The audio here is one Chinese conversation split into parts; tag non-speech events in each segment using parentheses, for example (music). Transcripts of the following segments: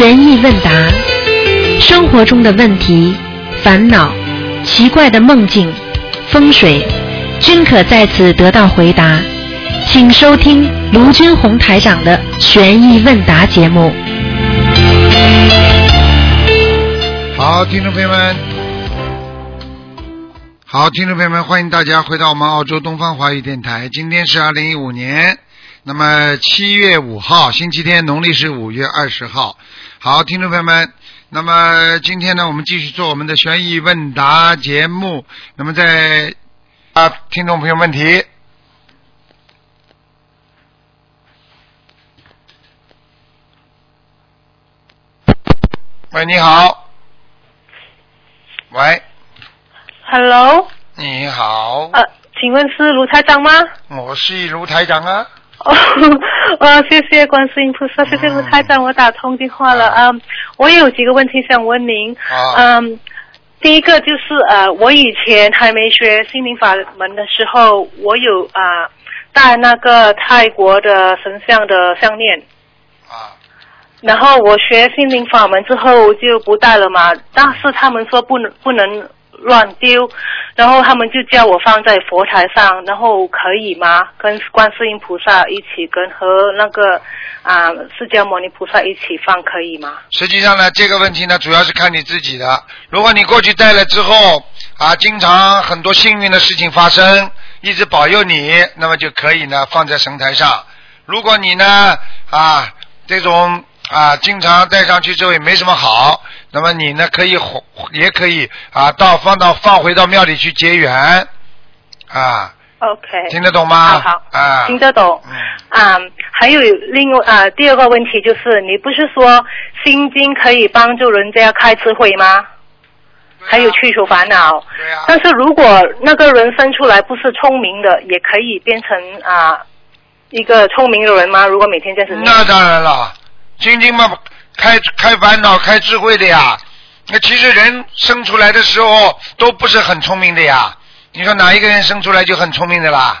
悬疑问答，生活中的问题、烦恼、奇怪的梦境、风水，均可在此得到回答。请收听卢军红台长的悬疑问答节目。好，听众朋友们，好，听众朋友们，欢迎大家回到我们澳洲东方华语电台。今天是二零一五年，那么七月五号，星期天，农历是五月二十号。好，听众朋友们，那么今天呢，我们继续做我们的悬疑问答节目。那么在啊，听众朋友问题。喂，你好。喂，Hello，你好，呃，请问是卢台长吗？我是卢台长啊。哦，(laughs) 呃，谢谢观世音菩萨，谢谢卢太长，我打通电话了。嗯，我也有几个问题想问您。啊，嗯，第一个就是呃，我以前还没学心灵法门的时候，我有啊、带那个泰国的神像的项链。啊，然后我学心灵法门之后就不带了嘛，但是他们说不能不能乱丢，然后他们就叫我放在佛台上，然后可以吗？跟观世音菩萨一起，跟和那个啊、释迦牟尼菩萨一起放可以吗？实际上呢，这个问题呢，主要是看你自己的。如果你过去带了之后啊，经常很多幸运的事情发生，一直保佑你，那么就可以呢放在神台上。如果你呢啊这种啊经常带上去之后也没什么好，那么你呢可以也可以啊到放到放回到庙里去结缘啊，OK，听得懂吗？好好啊，听得懂。嗯。啊、还有另外啊、第二个问题就是，你不是说心经可以帮助人家开智慧吗？还有去除烦恼。对啊、但是如果那个人生出来不是聪明的，也可以变成啊、一个聪明的人吗？如果每天这样子那当然了，心经嘛，开开烦恼、开智慧的呀。那其实人生出来的时候都不是很聪明的呀。你说哪一个人生出来就很聪明的啦？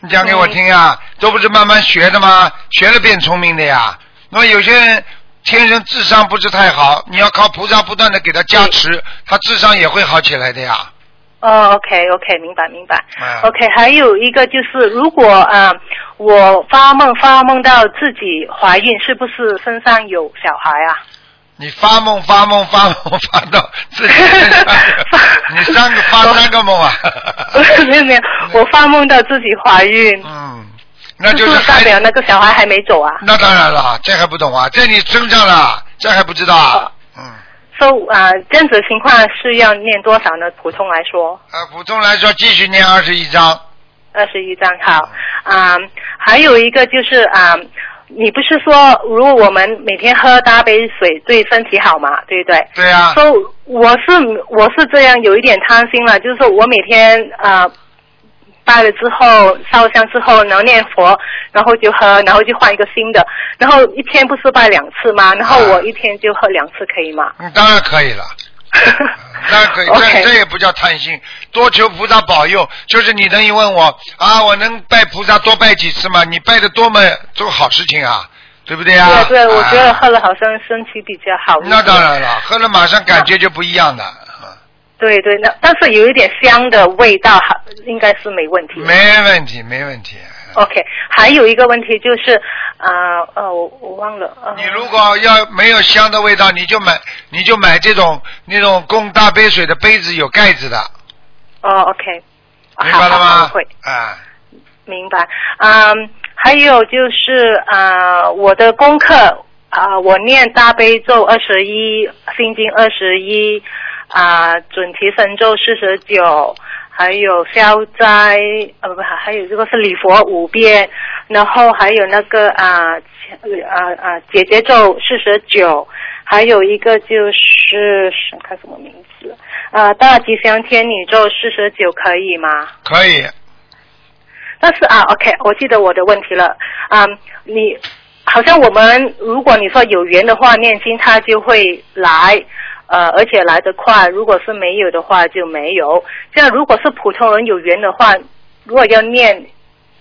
你讲给我听呀，都不是慢慢学的吗？学了变聪明的呀。那么有些人天生智商不是太好，你要靠菩萨不断的给他加持，他智商也会好起来的呀。哦，OK OK，明白明白。嗯 OK，还有一个就是，如果啊、我发梦发梦到自己怀孕，是不是身上有小孩啊？你发梦发梦发梦发到自己身上，(laughs) 你三个发三个梦啊？没有没有，(laughs) 我发梦到自己怀孕，嗯，那就就是代表那个小孩还没走啊。那当然了，这还不懂啊？在你身上了，这还不知道啊？嗯，So 啊、这样子的情况是要念多少呢？普通来说，呃，普通来说继续念二十一章，二十一章好。啊、还有一个就是啊、你不是说如果我们每天喝大杯水对身体好嘛？对不对？对呀、So 我是我是这样有一点贪心了，就是说我每天啊。拜了之后，烧香之后，然后念佛，然后就喝，然后就换一个新的，然后一天不是拜两次吗？然后我一天就喝两次，可以吗？嗯，当然可以了。(laughs) 那可以，这这也不叫贪心，多求菩萨保佑。就是你等于问我啊，我能拜菩萨多拜几次吗？你拜的多么做好事情啊，对不对啊、对对，我觉得啊喝了好像身体比较好。那当然了，喝了马上感觉就不一样的，嗯对对，那但是有一点香的味道，还应该是没问题。没问题，没问题。OK，还有一个问题就是，啊呃我我忘了。呃、你如果要没有香的味道，你就买你就买这种那种供大杯水的杯子有盖子的，哦，OK，明白了吗会？啊，明白。嗯，还有就是啊、我的功课啊、我念大悲咒二十一，心经二十一，啊，准提神咒四十九，还有消灾，呃不，还有这个是礼佛五遍，然后还有那个啊啊啊姐姐咒四十九，还有一个就是想看什么名字啊大吉祥天女咒四十九可以吗？可以，但是啊，OK，我记得我的问题了。啊、你好像我们如果你说有缘的话，念经它就会来，呃，而且来得快；如果是没有的话就没有。这样如果是普通人有缘的话，如果要念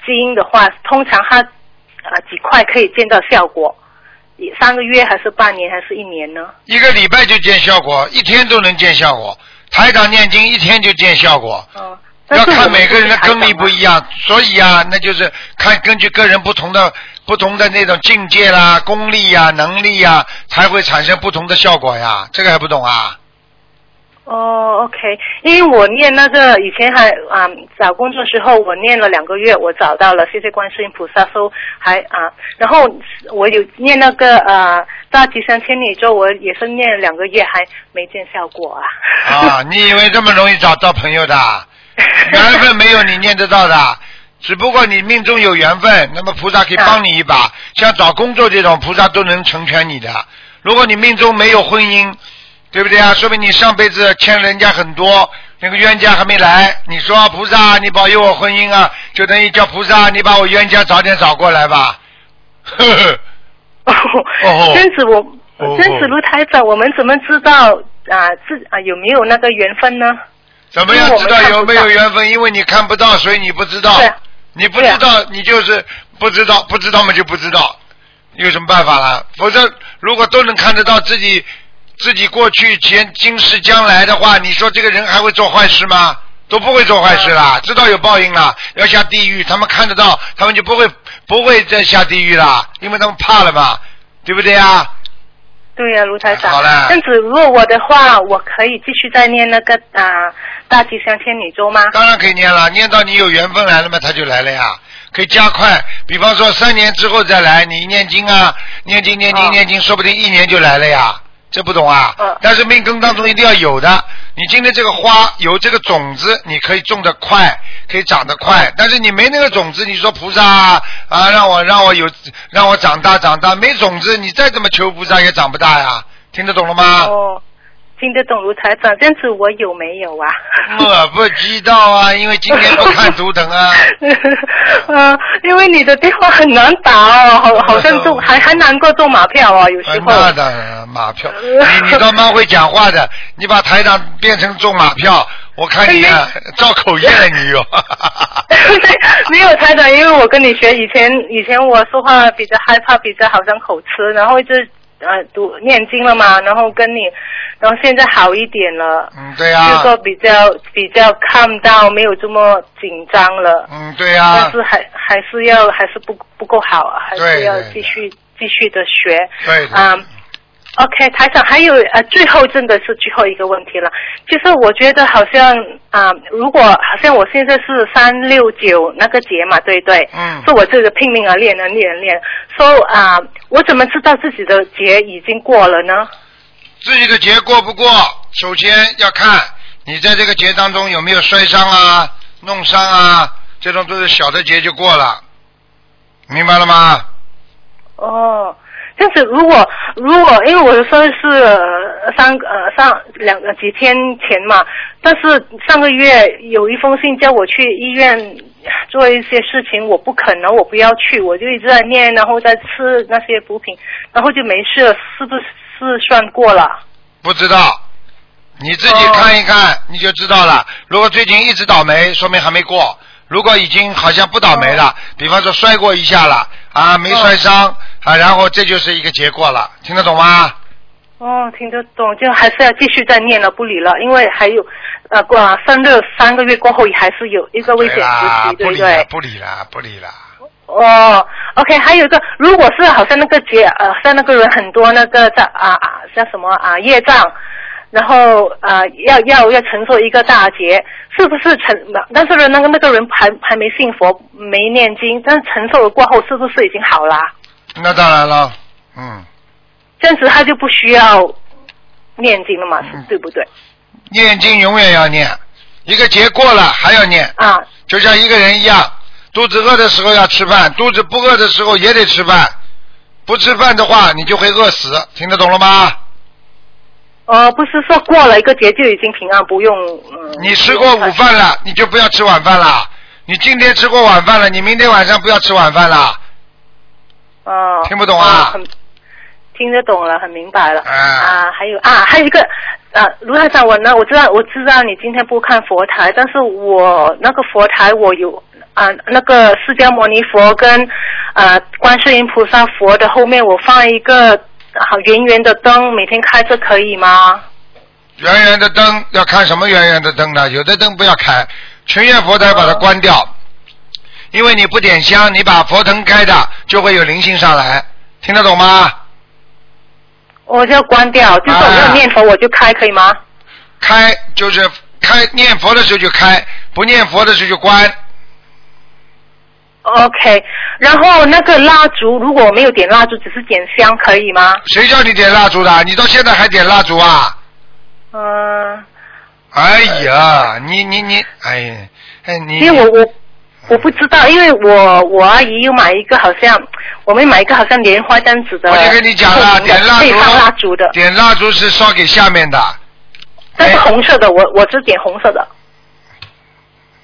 经的话，通常他啊、几块可以见到效果。三个月还是半年还是一年呢？一个礼拜就见效果，一天都能见效果。台长念经一天就见效果，嗯，要看每个人的功力不一一样，所以啊，那就是看根据个人不同的不同的那种境界啦、功力呀、能力呀，才会产生不同的效果呀。这个还不懂啊？哦，OK，因为我念那个以前还啊、找工作时候，我念了两个月，我找到了，谢谢观世音菩萨，说还啊，然后我有念那个呃大吉祥千里咒，我也是念了两个月，还没见效果啊。啊，你以为这么容易找到朋友的？缘分没有你念得到的，只不过你命中有缘分，那么菩萨可以帮你一把。像找工作这种，菩萨都能成全你的。如果你命中没有婚姻，对不对啊？说明你上辈子欠人家很多，那个冤家还没来。你说菩萨，你保佑我婚姻啊，就等于叫菩萨，你把我冤家早点找过来吧。呵呵，(laughs) 哦哦，这样子我，哦这样子卢台长，我们怎么知道啊自啊有没有那个缘分呢？怎么样知道有没有缘分？因为你看不到，所以你不知道。对啊你不知道，你就是不知道，不知道嘛就不知道，有什么办法了？否则，如果都能看得到自己自己过去、前、今世、将来的话，你说这个人还会做坏事吗？都不会做坏事啦，知道有报应啦，要下地狱，他们看得到，他们就不会不会再下地狱啦，因为他们怕了嘛，对不对啊？对呀、卢台长。好了这样子，如果我的话，我可以继续再念那个啊大吉祥天女咒吗？当然可以念了，念到你有缘分来了嘛，他就来了呀。可以加快，比方说三年之后再来，你念经啊，念经念经哦念经，说不定一年就来了呀。这不懂啊？嗯但是命根当中一定要有的。你今天这个花有这个种子，你可以种得快，可以长得快。但是你没那个种子，你说菩萨啊，啊让我让我有让我长大长大，没种子，你再怎么求菩萨也长不大呀。听得懂了吗？哦，听得懂卢台长，这样子我有没有啊？我不知道啊，因为今天不看图腾啊。呃，(laughs) 因为你的电话很难打哦，好好像中还还难过中马票哦，有时候。哎那当然，马票，你你倒蛮会讲话的，你把台长变成中马票，我看你啊，造口业了你哟。(laughs) 没有台长，因为我跟你学，以前以前我说话比较害怕，比较好像口吃，然后就呃读念经了嘛，然后跟你，然后现在好一点了，嗯，对啊。就是、说比较比较看到没有这么紧张了，嗯，对呀、但是还还是要还是不不够好，还是要继续继续的学，对对。啊、OK，台长，还有呃，最后真的是最后一个问题了，就是我觉得好像啊、如果好像我现在是三六九那个节嘛，对不对？嗯说我这个拼命啊练啊练啊练，说啊、我怎么知道自己的节已经过了呢？自己的节过不过，首先要看你在这个节当中有没有摔伤啊、弄伤啊，这种都是小的节就过了，明白了吗？哦，这样子，如果如果因为我的生日是呃上呃上两个几天前嘛，但是上个月有一封信叫我去医院做一些事情，我不可能，我不要去，我就一直在念，然后在吃那些补品，然后就没事了，是不是算过了？不知道，你自己看一看，你就知道了。如果最近一直倒霉，说明还没过；如果已经好像不倒霉了，比方说摔过一下了啊，没摔伤、啊，然后这就是一个结果了，听得懂吗？哦，听得懂，就还是要继续再念了，不理了，因为还有呃过生日三个月过后还是有一个危险时期，对不不理？不理了，不理了。哦，OK，还有一个，如果是好像那个结呃，像那个人很多那个在啊啊叫什么啊业障，然后啊要要要承受一个大劫，是不是承？但是那个那个人还还没信佛，没念经，但是承受了过后，是不是已经好啦？那当然了，嗯，这样子他就不需要念经了嘛，嗯对不对？念经永远要念，一个节过了还要念，啊，就像一个人一样，肚子饿的时候要吃饭，肚子不饿的时候也得吃饭。不吃饭的话，你就会饿死，听得懂了吗？哦，不是说过了一个节就已经平安，不用嗯。你吃过午饭了，你就不要吃晚饭了。你今天吃过晚饭了，你明天晚上不要吃晚饭了。哦，听不懂啊听得懂了，很明白了。啊啊，还有啊，还有一个啊，卢台长，我呢，我知道我知道你今天不看佛台，但是我那个佛台我有啊、那个释迦牟尼佛跟呃观世音菩萨佛的后面，我放一个好圆圆的灯，每天开着可以吗？圆圆的灯要看什么圆圆的灯呢？有的灯不要开，全院佛台把它关掉，因为你不点香，你把佛灯开的就会有灵性上来，听得懂吗？我就要关掉，就是我没有念佛我就开，可以吗？开就是开念佛的时候就开，不念佛的时候就关。OK，然后那个蜡烛，如果我没有点蜡烛，只是点香，可以吗？谁叫你点蜡烛的？你到现在还点蜡烛啊？嗯、哎呀，你你你，哎呀，哎你，因为我我我不知道，因为我我阿姨又买一个好像，我们买一个好像莲花这样子的，我就跟你讲了，点蜡烛，可以放蜡烛的，点蜡烛是烧给下面的。但是红色的，我我只点红色的。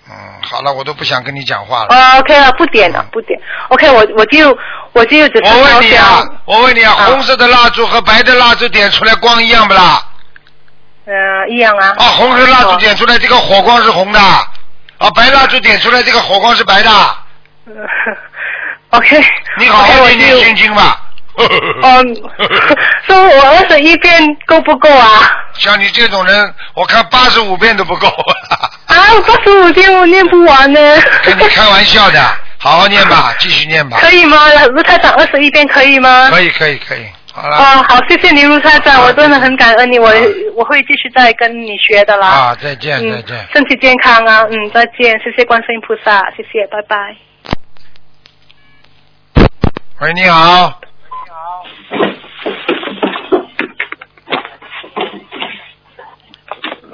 嗯，好了，我都不想跟你讲话了。啊 OK 了，不点了，不点。OK，我我就我就我问你啊，，我问你啊，红色的蜡烛和白的蜡烛点出来光一样不啦？嗯、一样啊。啊，红色蜡烛点出来这个火光是红的，啊，白蜡烛点出来这个火光是白的。嗯 (laughs) OK。你好好念念就心经吧。嗯 (laughs) (laughs) 说我二十一遍够不够啊？像你这种人，我看八十五遍都不够。啊，八十五遍我念不完呢。跟你开玩笑的，好好念吧，(laughs) 继续念吧。可以吗？卢台长二十一遍可以吗？可以可以可以，好了。哦，好，谢谢你，卢台长，啊我真的很感恩你，我啊我会继续再跟你学的啦。啊，再见再嗯见。，身体健康啊，嗯，再见，谢谢观世音菩萨，谢谢，拜拜。喂，你好。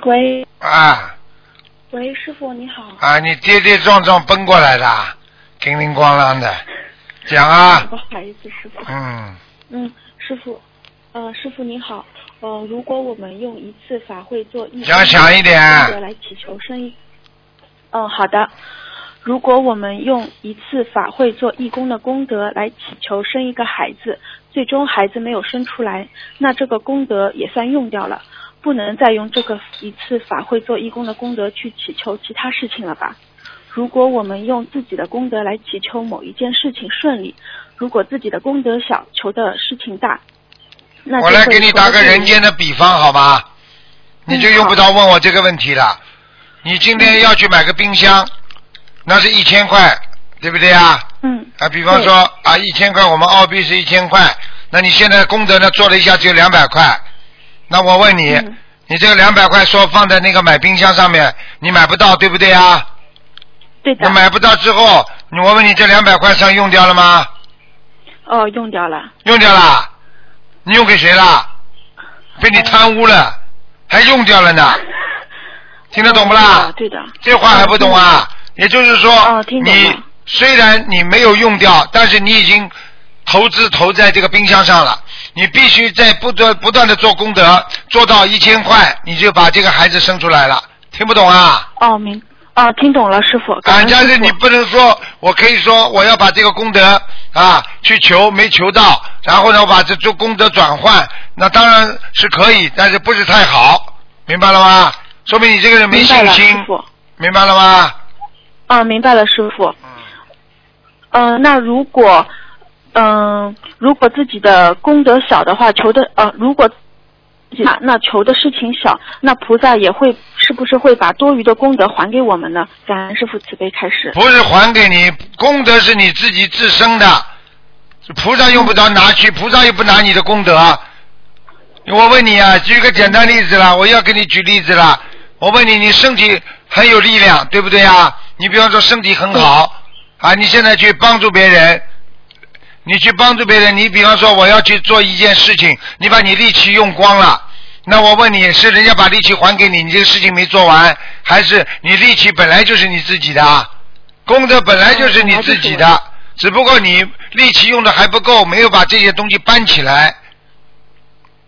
喂啊喂，师傅你好。啊，你跌跌撞撞奔过来的，叮铃咣啷的，(laughs) 讲啊。(laughs) 不好意思，师傅。嗯，嗯，师傅，呃，师傅你好，呃，如果我们用一次法会做义讲响一点功德来祈求生意。嗯，好的。如果我们用一次法会做义工的功德来祈求生一个孩子，最终孩子没有生出来，那这个功德也算用掉了，不能再用这个一次法会做义工的功德去祈求其他事情了吧？如果我们用自己的功德来祈求某一件事情顺利，如果自己的功德小，求的事情大，那我来给你打个人间的比方，好吧？你就用不着问我这个问题了。你今天要去买个冰箱，那是一千块，对不对啊？嗯啊，比方说啊，一千块，我们澳币是一千块，那你现在功德呢做了一下只有两百块，那我问你，嗯你这个两百块说放在那个买冰箱上面，你买不到，对不对啊？对的那，买不到之后，你我问你这两百块上用掉了吗？哦，用掉了，用掉了，你用给谁了？被你贪污了，还用掉了呢，(laughs) 听得懂不啦？哦对的，这话还不懂啊？也就是说，你虽然你没有用掉，但是你已经投资投在这个冰箱上了。你必须在不断不断的做功德，做到一千块，你就把这个孩子生出来了。听不懂啊？哦明，哦听懂了，师傅，感但是你不能说，我可以说我要把这个功德啊去求，没求到，然后呢，我把这做功德转换，那当然是可以，但是不是太好，明白了吗？说明你这个人没信心明白了吗？啊，明白了，师傅，嗯，嗯、那如果，嗯、如果自己的功德小的话，求的呃，如果那那求的事情小，那菩萨也会是不是会把多余的功德还给我们呢？感恩师傅慈悲开始。不是还给你，功德是你自己自身的，菩萨用不着拿去，菩萨又不拿你的功德。我问你啊，举个简单例子啦，我要给你举例子啦。我问你，你身体很有力量，对不对啊？你比方说身体很好啊，你现在去帮助别人，你去帮助别人，你比方说我要去做一件事情，你把你力气用光了，那我问你是人家把力气还给你，你这个事情没做完，还是你力气本来就是你自己的啊？功德本来就是你自己的，只不过你力气用的还不够，没有把这些东西搬起来，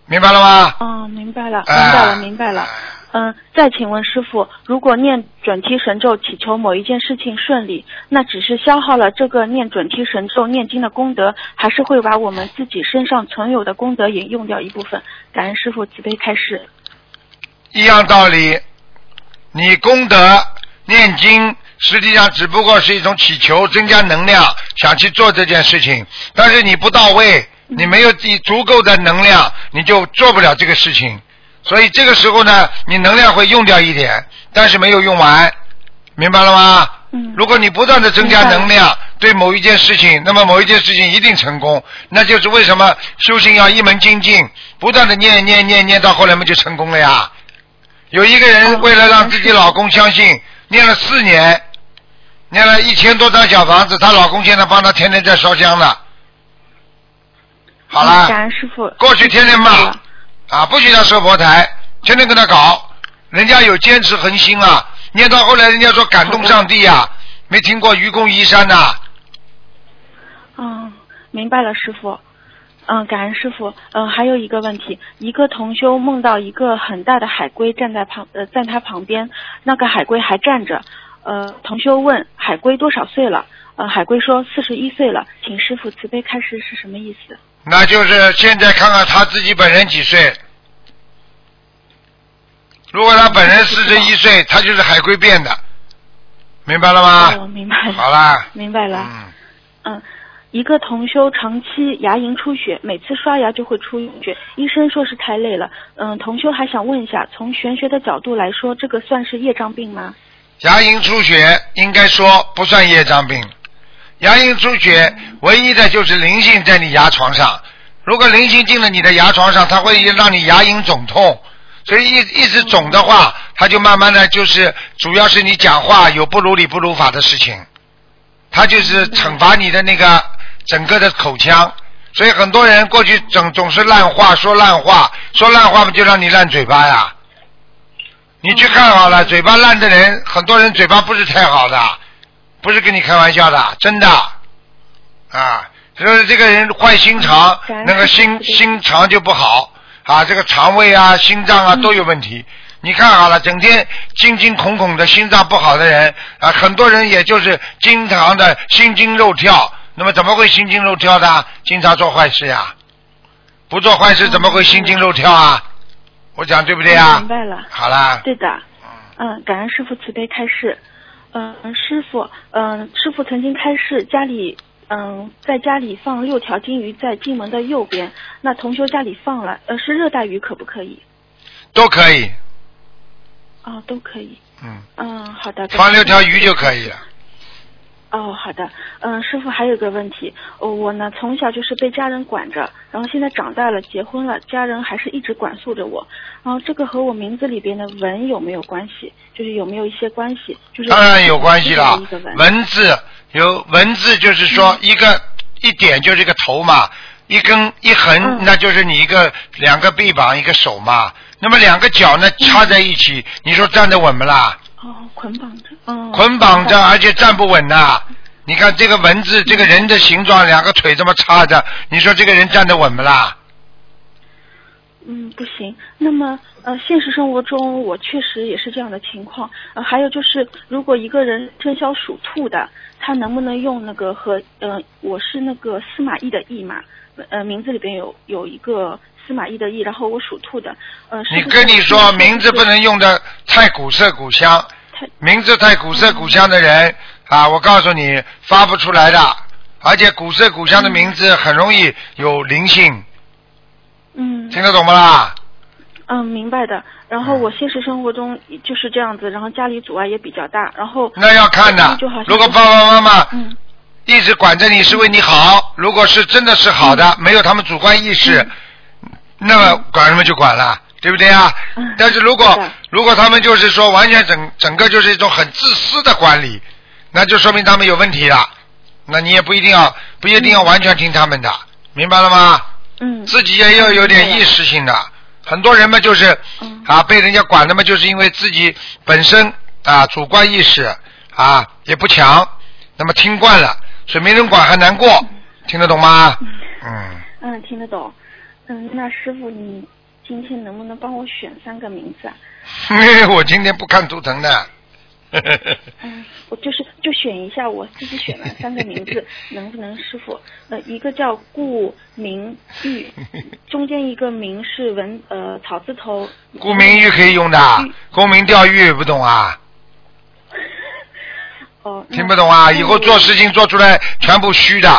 明白了吗？哦，明白了，明哎白了，明白了。嗯，再请问师傅，如果念准提神咒祈求某一件事情顺利，那只是消耗了这个念准提神咒念经的功德，还是会把我们自己身上存有的功德也用掉一部分？感恩师傅慈悲开示。一样道理，你功德念经实际上只不过是一种祈求，增加能量，想去做这件事情，但是你不到位，你没有足足够的能量，你就做不了这个事情。所以这个时候呢，你能量会用掉一点，但是没有用完，明白了吗？嗯如果你不断的增加能量，对某一件事情，那么某一件事情一定成功。那就是为什么修行要一门精进，不断的念念念念，到后来嘛就成功了呀。有一个人哦为了让自己老公相信，念了四年，念了一千多张小房子，她老公现在帮她天天在烧香呢。好嗯了，师傅。过去天天骂啊，不许他设佛台，天天跟他搞，人家有坚持恒心啊。念到后来，人家说感动上帝呀、没听过愚公移山呐、嗯，明白了，师傅。嗯，感恩师傅。嗯，还有一个问题，一个同修梦到一个很大的海龟站在旁呃在他旁边，那个海龟还站着。呃，同修问海龟多少岁了？呃，海龟说四十一岁了，请师傅慈悲开示是什么意思？那就是现在看看他自己本人几岁。如果他本人四十一岁，他就是海龟变的，明白了吗？哦，明白了。好啦，明白了。嗯，嗯，一个同修长期牙龈出血，每次刷牙就会出血，医生说是太累了。嗯，同修还想问一下，从玄学的角度来说，这个算是业障病吗？牙龈出血应该说不算业障病，牙龈出血唯一的就是灵性在你牙床上。如果灵性进了你的牙床上，它会让你牙龈肿痛，所以一一直肿的话，它就慢慢的就是主要是你讲话有不如理不如法的事情，它就是惩罚你的那个整个的口腔。所以很多人过去总总是烂话说烂话，说烂话不就让你烂嘴巴呀。你去看好了，嘴巴烂的人，很多人嘴巴不是太好的，不是跟你开玩笑的，真的啊。就是这个人坏心肠，那个心心肠就不好啊，这个肠胃啊、心脏啊嗯都有问题。你看好了，整天惊惊恐恐的，心脏不好的人啊，很多人也就是经常的心惊肉跳。那么怎么会心惊肉跳的？经常做坏事呀，不做坏事怎么会心惊肉跳啊？我讲对不对啊嗯明？白了。好啦，对的。嗯，感恩师傅慈悲开示。嗯，师傅，嗯，师傅曾经开示家里，嗯，在家里放六条金鱼在进门的右边。那同修家里放了，呃，是热带鱼可不可以？都可以，哦，都可以。嗯，嗯，好的。放六条鱼就可以了。哦，好的，嗯，师傅还有个问题，哦，我呢从小就是被家人管着，然后现在长大了，结婚了，家人还是一直管束着我，然后这个和我名字里边的文有没有关系？就是有没有一些关系？就是当然有关系了。文字有文字，就是说一个、一点就是一个头嘛，一根一横，嗯那就是你一个两个臂膀一个手嘛。那么两个脚呢插在一起，你说站得稳不啦？哦，捆绑着，哦，捆绑着，而且站不稳呐。你看这个文字，这个人的形状，两个腿这么插着，你说这个人站得稳不啦？嗯，不行。那么，呃，现实生活中我确实也是这样的情况。呃，还有就是，如果一个人生肖属兔的，他能不能用那个和呃，我是那个司马懿的懿嘛？呃，名字里边有有一个司马懿的懿，然后我属兔的。呃，是你不是跟你说，名字不能用的太古色古香，太名字太古色古香的人啊，我告诉你发不出来的，而且古色古香的名字很容易有灵性，嗯听得懂不啦？嗯，明白的。然后我现实生活中就是这样子，然后家里阻碍也比较大，然后那要看的。如果爸爸妈妈嗯一直管着你是为你好，如果是真的是好的，没有他们主观意识，那么管什么就管了，对不对啊？嗯但是如果是如果他们就是说完全整整个就是一种很自私的管理，那就说明他们有问题了。那你也不一定要不一定要完全听他们的，明白了吗？嗯自己也要有点意识性的。很多人嘛，就是嗯啊，被人家管的嘛，就是因为自己本身啊主观意识啊也不强，那么听惯了，所以没人管还难过，听得懂吗？嗯，嗯，听得懂。嗯，那师傅，你今天能不能帮我选三个名字啊？(laughs) 我今天不看图腾的。(laughs) 嗯，我就是就选一下我自己选了三个名字，(laughs) 能不能师傅？呃，一个叫顾明玉，中间一个明是文呃草字头。顾明玉可以用的，玉沽名钓誉不懂啊？哦。听不懂啊？以后做事情做出来全部虚的，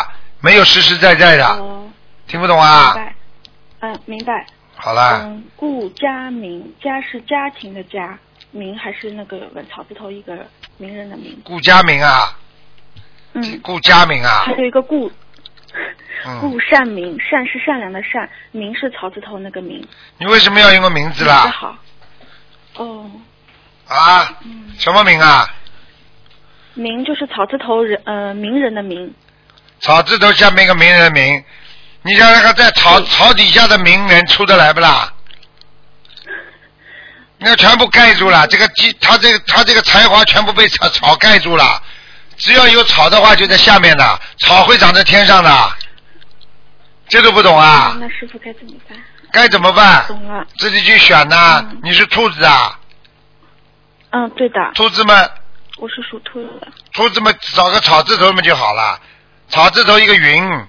没有实实在在的，哦，听不懂啊明？白。嗯，明白。好了，嗯，顾家明，家是家庭的家，明还是那个草字头一个名人的名。顾家明啊，嗯，顾家明啊还，有一个顾，嗯顾善明，善是善良的善，明是草字头那个明。你为什么要用个名字啦？好。哦，啊，嗯，什么名啊？名就是草字头人，呃，名人的名。草字头下面一个名人的名，你想想看，在草草底下的名人出得来不啦？那全部盖住了，这个鸡他这个他这个才华全部被草草盖住了。只要有草的话，就在下面的，草会长在天上的。这都不懂啊？那师傅该怎么办？该怎么办？懂了。自己去选呐、嗯你是兔子啊？嗯，对的，兔子们，我是属兔子的。兔子们找个草字头嘛就好了。草字头一个云，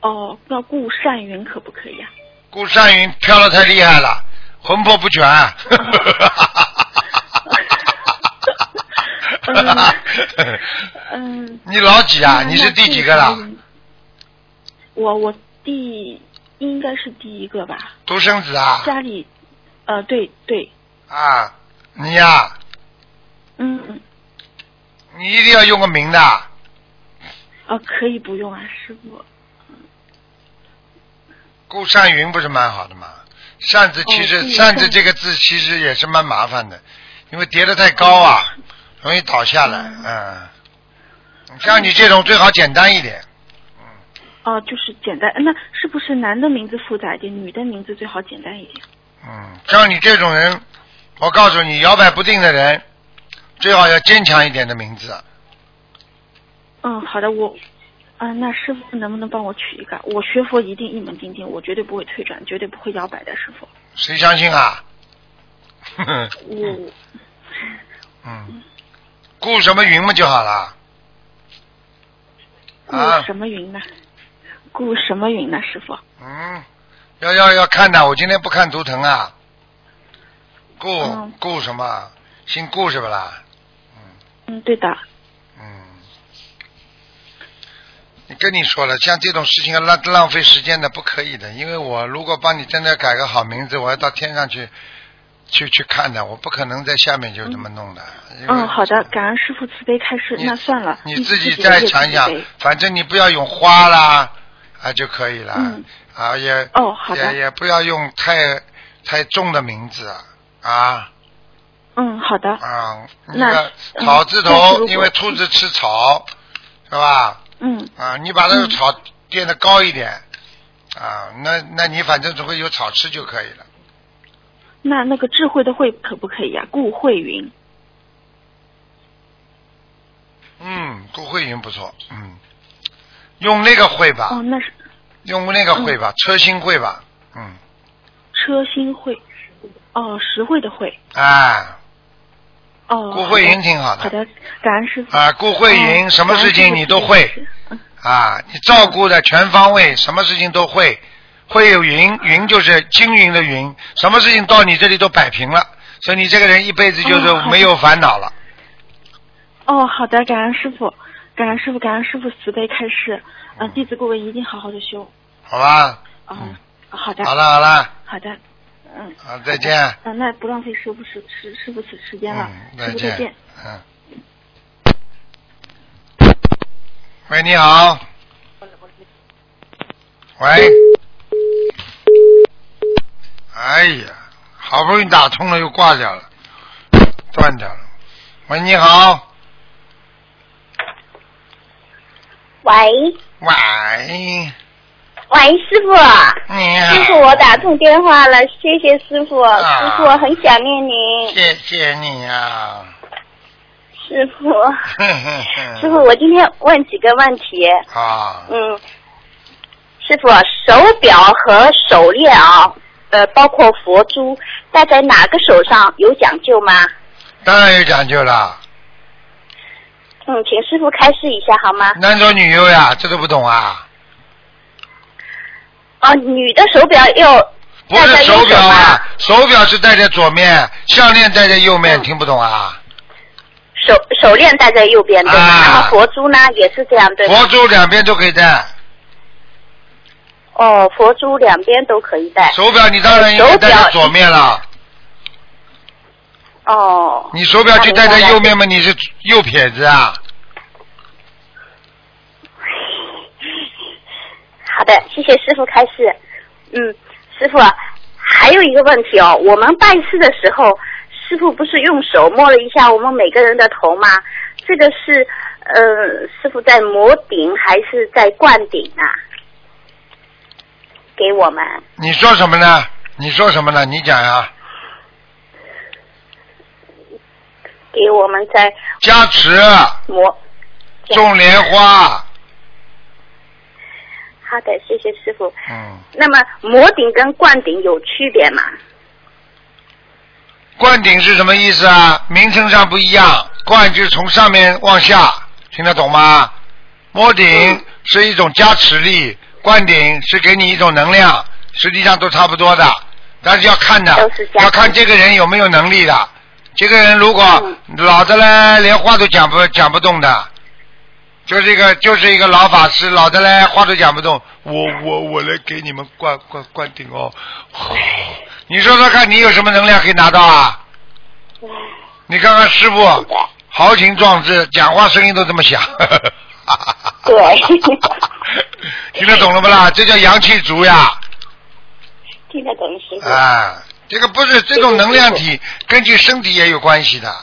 哦，那顾善云可不可以啊？顾善云飘的太厉害了，魂魄不全。(laughs) 嗯。你老几啊？你是第几个？了我我第应该是第一个吧，独生子啊？家里，呃，对对，啊，你呀、嗯嗯，你一定要用个名的。哦，可以不用啊，师傅。顾善云不是蛮好的吗？扇子其实哦扇子这个字其实也是蛮麻烦的，因为叠得太高啊，容易倒下来。嗯，像你这种最好简单一点。哦，就是简单，那是不是男的名字复杂一点，女的名字最好简单一点？嗯，像你这种人，我告诉你，摇摆不定的人，最好要坚强一点的名字。嗯，好的，我，啊、那师傅能不能帮我取一个？我学佛一定一门精进，我绝对不会退转，绝对不会摇摆的，师傅。谁相信啊？我，(laughs) 嗯，顾什么云嘛就好了。顾啊，什么云呢？顾什么云呢，师傅？嗯，要要要看的，我今天不看图腾啊。顾嗯顾什么？姓顾是不啦？嗯，对的。嗯，你跟你说了，像这种事情要浪浪费时间的，不可以的。因为我如果帮你真的改个好名字，我要到天上去去去看的，我不可能在下面就这么弄的。嗯，好的，感恩师傅慈悲开示。那算了，你自己再想想反正你不要用花啦啊就可以了。嗯啊，也哦好的也也不要用太太重的名字啊嗯，好的。啊，那那个嗯草字头，因为兔子吃草，是吧？嗯啊，你把那个嗯草垫的高一点，啊，那那你反正总会有草吃就可以了。那那个智慧的慧可不可以啊？顾慧云。嗯，顾慧云不错，嗯，用那个慧吧，哦，那是用那个慧吧，车心慧吧，嗯，车心慧。哦，实惠的惠。哎，哦。顾慧云挺好的好的，感恩师傅。啊，顾慧云哦什么事情你都会啊，你照顾的全方位，什么事情都会，会有云，云就是均匀的云，什么事情到你这里都摆平了，所以你这个人一辈子就是没有烦恼了。哦，好的，感恩师傅，感恩师傅，感恩师傅慈悲开示。嗯、弟子各位一定好好的修。好吧？嗯，嗯好的。好了好了，好的，嗯。好，再见。嗯、那不浪费师傅时时师傅时时间了，再见。嗯。喂，你好。喂。哎呀，好不容易打通了，又挂掉了，断掉了。喂，你好。喂喂，喂，师傅，你好。师傅，我打通电话了，谢谢师傅，啊师傅我很想念您，谢谢你啊。师傅。(laughs) 师傅，我今天问几个问题，啊，嗯，师傅，手表和手链啊，呃，包括佛珠，戴在哪个手上有讲究吗？当然有讲究了，嗯，请师傅开示一下好吗？男左女右呀，这都不懂啊？哦，女的手表要不是手表？啊，手表是戴在左面，项链戴在右面，嗯听不懂啊？手手链戴在右边对吗？啊那么佛珠呢也是这样对吗？佛珠两边都可以戴，哦，佛珠两边都可以戴。手表你当然应该戴在左面了。哦，你手表就戴在右面嘛？你是右撇子啊？好的，谢谢师傅开示。嗯，师傅啊，还有一个问题哦，我们拜师的时候，师傅不是用手摸了一下我们每个人的头吗？这个是呃，师傅在磨顶还是在灌顶啊？给我们你说什么呢？你说什么呢？你讲呀。给我们在加持，摩。种莲花，好的，谢谢师傅。嗯，那么摩顶跟灌顶有区别吗？灌顶是什么意思啊？名称上不一样，灌就是从上面往下，听得懂吗？摩顶嗯是一种加持力，灌顶是给你一种能量，实际上都差不多的，但是要看的要看这个人有没有能力的。这个人如果嗯老的嘞，连话都讲不讲不动的，就是一个就是一个老法师，老的嘞话都讲不动，我我我来给你们灌灌灌顶哦。(laughs) 你说说看，你有什么能量可以拿到啊？你看看师傅，豪情壮志，讲话声音都这么响。对 (laughs) (laughs) 听得懂了不啦？这叫阳气足呀！听得懂师傅。啊，这个不是这种能量体，根据身体也有关系的，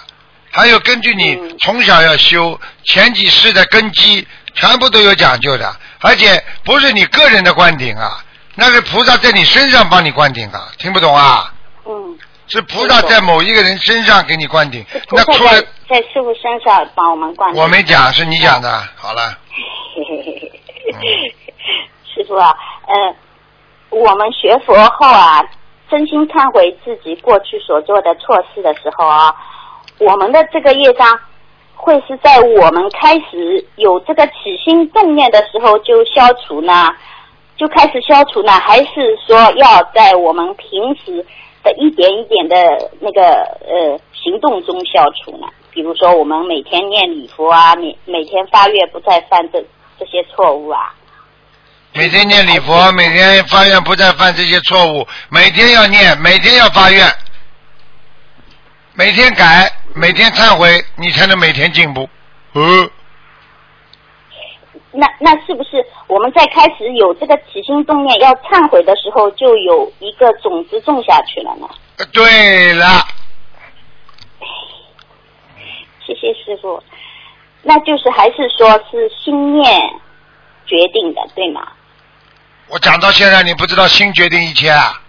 还有根据你嗯从小要修前几世的根基，全部都有讲究的，而且不是你个人的灌顶啊，那是菩萨在你身上帮你灌顶啊，听不懂啊？嗯，是菩萨在某一个人身上给你灌顶是，菩萨那出来在在师傅身上帮我们灌顶。我没讲，是你讲的，好了，(laughs) 师傅啊，呃，我们学佛后啊，真心忏悔自己过去所做的错事的时候啊，我们的这个业障会是在我们开始有这个起心动念的时候就消除呢？就开始消除呢，还是说要在我们平时的一点一点的那个呃行动中消除呢？比如说我们每天念礼佛啊，每每天发愿不再犯这这些错误啊。每天念礼佛，每天发愿不再犯这些错误，每天要念，每天要发愿，每天改，每天忏悔，你才能每天进步。呃，那那是不是我们在开始有这个起心动念要忏悔的时候，就有一个种子种下去了呢？对了，谢谢师傅。那就是还是说是心念决定的，对吗？我讲到现在，你不知道心决定一切啊？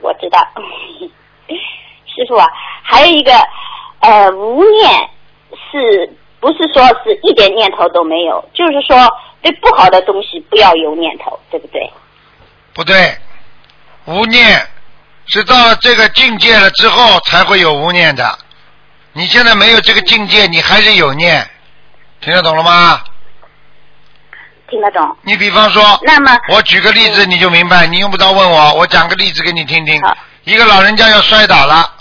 我知道，师傅啊，还有一个呃，无念是不是说是一点念头都没有？就是说对不好的东西不要有念头，对不对？不对，无念是到了这个境界了之后才会有无念的。你现在没有这个境界，你还是有念，听得懂了吗？听得懂？你比方说，那么我举个例子你就明白，你用不着问我，我讲个例子给你听听。一个老人家要摔倒了，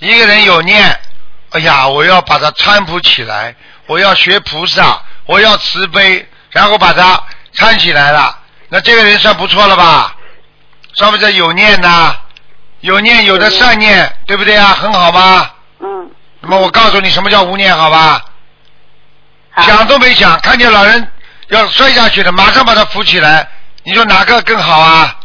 一个人有念，哎呀，我要把他搀扶起来，我要学菩萨，我要慈悲，然后把他搀起来了，那这个人算不错了吧？算不算有念呢？有念有的善念，对不对啊？很好吧？嗯，那么我告诉你什么叫无念，好吧？好想都没想，看见老人要摔下去了，马上把他扶起来，你说哪个更好啊？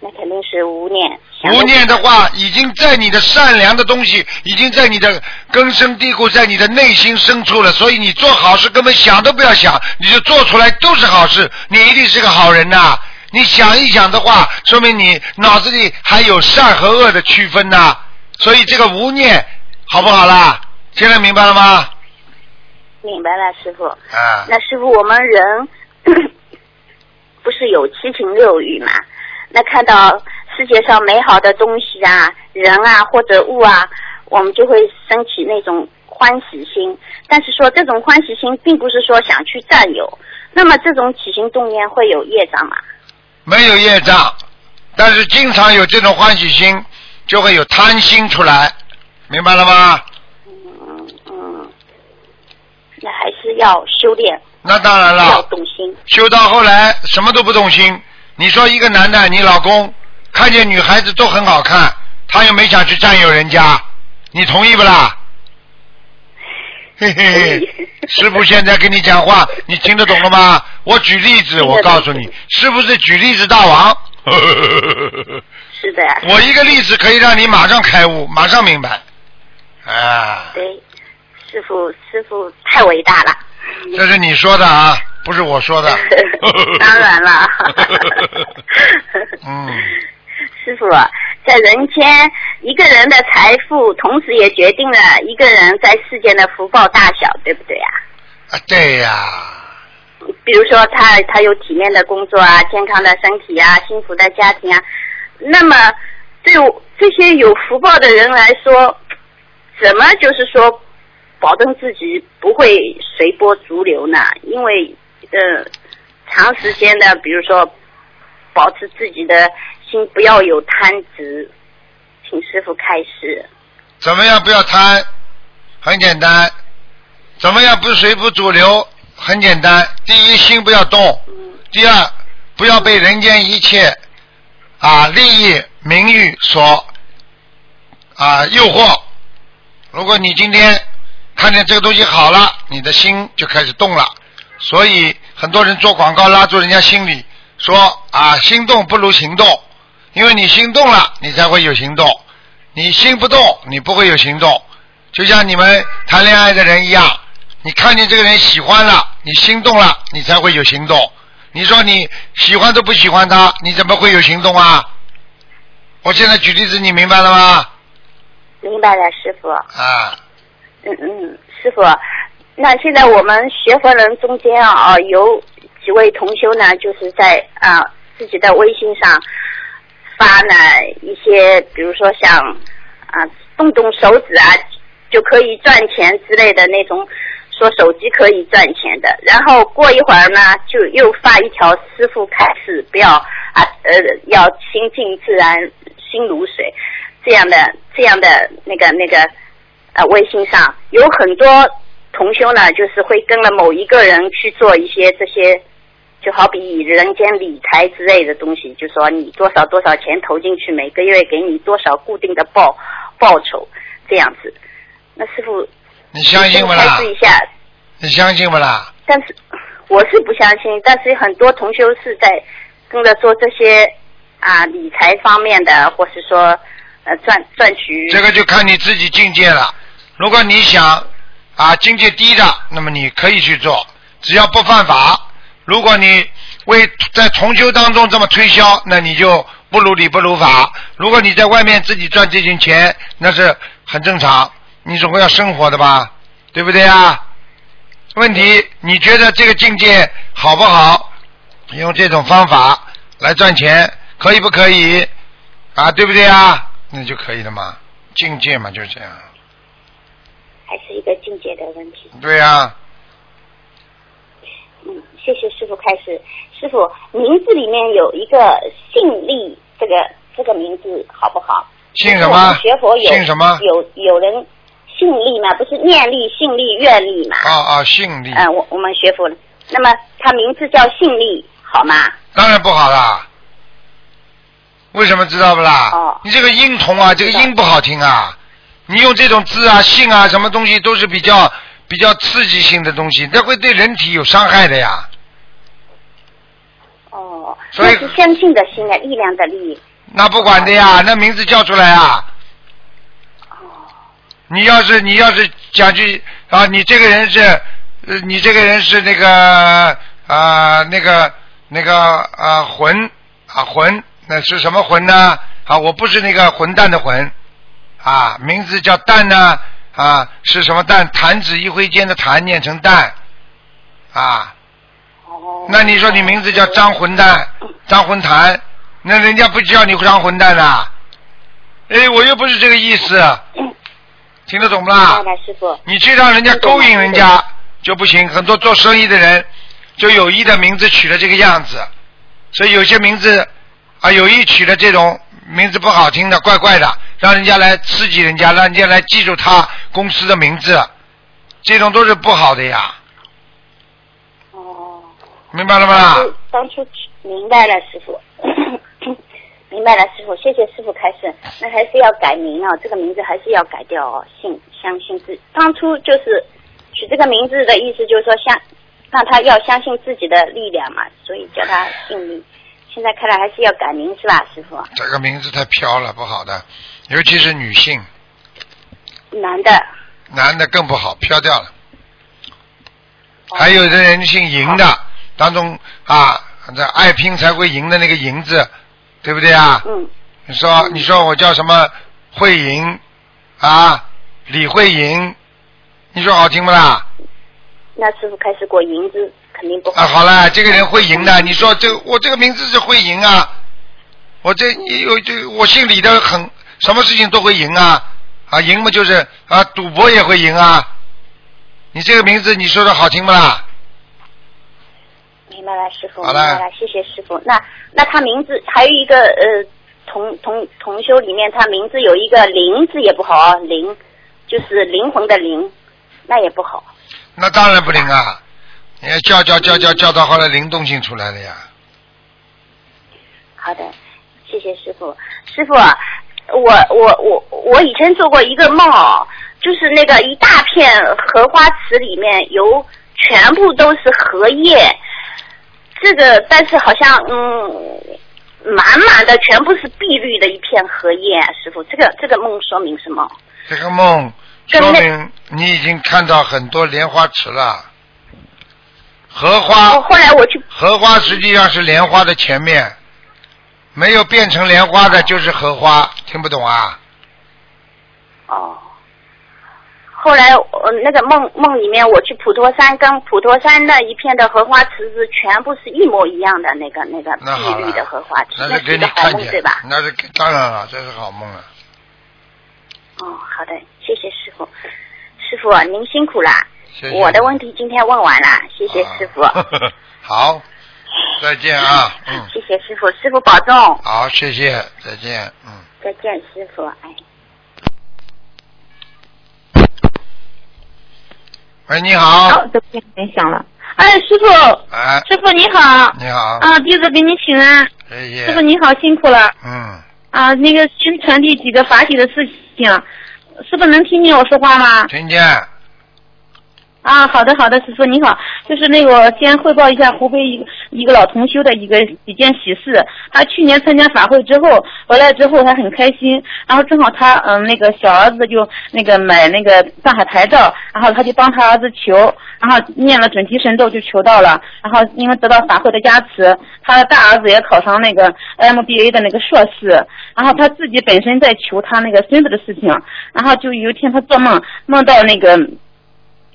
那肯定是无念。想无念的话，已经在你的善良的东西，已经在你的根深蒂固，在你的内心深处了。所以你做好事根本想都不要想，你就做出来都是好事，你一定是个好人呐、你想一想的话，说明你脑子里还有善和恶的区分呐、所以这个无念好不好啦？现在明白了吗？明白了，师傅。啊，那师傅，我们人 (coughs) 不是有七情六欲嘛？那看到世界上美好的东西啊、人啊或者物啊，我们就会升起那种欢喜心。但是说这种欢喜心，并不是说想去占有。那么这种起心动念会有业障吗？没有业障，但是经常有这种欢喜心，就会有贪心出来，明白了吗？嗯嗯那还是要修炼，那当然了要，动心。修到后来什么都不动心。你说一个男的，你老公看见女孩子都很好看，他又没想去占有人家，你同意不啦？嘿嘿嘿，师傅现在跟你讲话，你听得懂了吗？我举例子，我告诉你，是不是举例子大王？是的，我一个例子可以让你马上开悟，马上明白。啊，对，师傅师傅太伟大了。这是你说的啊，不是我说的。(laughs) 当然了 (laughs) (laughs) 嗯，师傅，在人间，一个人的财富，同时也决定了一个人在世间的福报大小，对不对啊？啊，对呀、比如说他他有体面的工作啊，健康的身体啊，幸福的家庭啊，那么对这些有福报的人来说，怎么就是说保证自己不会随波逐流呢？因为呃，长时间的，比如说保持自己的心不要有贪执，请师傅开示。怎么样不要贪？很简单。怎么样不随波逐流？很简单。第一，心不要动；嗯第二，不要被人间一切啊利益、名誉所啊诱惑。如果你今天看见这个东西好了，你的心就开始动了。所以很多人做广告拉住人家心里，说啊心动不如行动，因为你心动了，你才会有行动。你心不动，你不会有行动。就像你们谈恋爱的人一样，你看见这个人喜欢了，你心动了，你才会有行动。你说你喜欢都不喜欢他，你怎么会有行动啊？我现在举例子，你明白了吗？明白了，师傅。啊，嗯嗯，师傅，那现在我们学佛人中间啊，有几位同修呢，就是在啊自己的微信上发呢一些，比如说像啊动动手指啊就可以赚钱之类的那种，说手机可以赚钱的。然后过一会儿呢，就又发一条师傅开始不要啊呃要心静自然心如水这样的这样的那个那个呃微信上有很多同修呢，就是会跟了某一个人去做一些这些，就好比人间理财之类的东西，就说你多少多少钱投进去，每个月给你多少固定的报报酬这样子。那师傅，你相信不开啦示？一下，你相信不啦？但是我是不相信，但是很多同修是在跟着做这些啊理财方面的，或是说呃赚赚取这个就看你自己境界了。如果你想啊境界低的，那么你可以去做，只要不犯法。如果你为在重修当中这么推销，那你就不如理不如法。如果你在外面自己赚这些钱，那是很正常。你总归要生活的吧，对不对啊？问题你觉得这个境界好不好？用这种方法来赚钱，可以不可以？啊，对不对啊？那就可以了嘛，境界嘛就是这样。还是一个境界的问题。对呀、嗯，谢谢师傅开始。师傅，名字里面有一个姓力，这个这个名字好不好？姓什么学佛有姓什么有有人姓力嘛？不是念力、姓力、愿力嘛？啊啊，姓李，嗯、我我们学佛，那么他名字叫姓力，好吗？当然不好啦。为什么知道不啦？哦你这个音同啊，这个音不好听啊。你用这种字啊、姓啊，什么东西都是比较比较刺激性的东西，这会对人体有伤害的呀。哦，所以那是相信的心啊，力量的力。那不管的呀，那名字叫出来啊。哦，你要是你要是讲句啊，你这个人是，呃，你这个人是那个啊、那个那个啊魂啊魂，那是什么魂呢？啊，我不是那个混蛋的混，啊，名字叫蛋呢，啊，是什么蛋？弹指一挥间的弹，念成蛋，啊，哦。那你说你名字叫张混蛋，(laughs) 张混蛋，那人家不叫你张混蛋呐？哎，我又不是这个意思，听得懂不啦？明白了，师傅。你去让人家勾引人家就不行。很多做生意的人就有意的名字取了这个样子，所以有些名字啊有意取了这种名字不好听的、怪怪的，让人家来刺激人家，让人家来记住他公司的名字。这种都是不好的呀，哦，明白了吗？当初明白了，师傅，(coughs) 明白了，师傅，谢谢师傅开示。那还是要改名啊，这个名字还是要改掉哦。信相信自，当初就是取这个名字的意思，就是说相让他要相信自己的力量嘛，所以叫他信力。现在看来还是要改名是吧，师傅？这个名字太飘了，不好的，尤其是女性，男的，男的更不好，飘掉了。哦还有的人姓银的，当中啊，这爱拼才会赢的那个赢字，对不对啊？嗯，你说，你说我叫什么慧莹啊？李慧莹，你说好听不啦？那师傅开始过银子肯定不好。啊，好了，这个人会赢的，你说这我这个名字是会赢啊？我这你有这我姓李的很，什么事情都会赢啊啊，赢嘛就是啊，赌博也会赢啊。你这个名字你说的好听不啦？明白了，师傅，好了明白了，谢谢师傅。那那他名字还有一个呃同同同修里面，他名字有一个灵字也不好啊，灵就是灵魂的灵，那也不好。那当然不灵啊！你要叫叫叫叫叫到后来灵动性出来了呀。好的，谢谢师傅。师傅，我我我我以前做过一个梦哦，就是那个一大片荷花池里面有全部都是荷叶，这个但是好像嗯满满的全部是碧绿的一片荷叶、啊，师傅，这个这个梦说明什么？这个梦说明你已经看到很多莲花池了。荷花哦，后来我去荷花实际上是莲花的前面，没有变成莲花的就是荷花，听不懂啊？哦，后来呃那个梦梦里面，我去普陀山，跟普陀山那一片的荷花池子全部是一模一样的那个那个碧绿的荷花池，那是个好看见梦对吧？，那是当然了，这是好梦了。哦，好的，谢谢师傅。师傅您辛苦了，谢谢。我的问题今天问完了，谢谢师傅，啊 (laughs) 好，再见啊，(laughs) 嗯，谢谢师傅，师傅保重，好，谢谢，再见，嗯。再见师傅，哎。喂，你好好，，这边联想了。哎，师傅，哎，师傅你好。你好，啊，弟子给你请安。谢谢。师傅你好，辛苦了。嗯，啊，那个先传递几个法喜的事情，师傅能听见我说话吗？听见，啊，好的好的，师傅你好，就是那个先汇报一下湖北一个一个老同修的一个几件喜事。他去年参加法会之后回来之后，他很开心，然后正好他嗯那个小儿子就那个买那个上海牌照，然后他就帮他儿子求，然后念了准提神咒就求到了，然后因为得到法会的加持，他的大儿子也考上那个 MBA 的那个硕士，然后他自己本身在求他那个孙子的事情，然后就有一天他做梦梦到那个。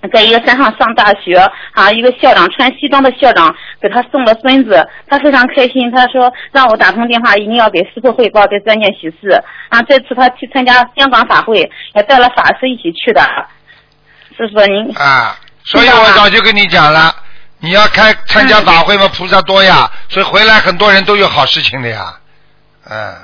在一个山上上大学啊，一个校长穿西装的校长给他送了孙子，他非常开心。他说让我打通电话，一定要给师傅汇报这三件喜事。啊，这次他去参加香港法会，也带了法师一起去的。师傅您啊，所以我早就跟你讲了，你要开参加法会嘛，菩萨多呀，所以回来很多人都有好事情的呀，嗯。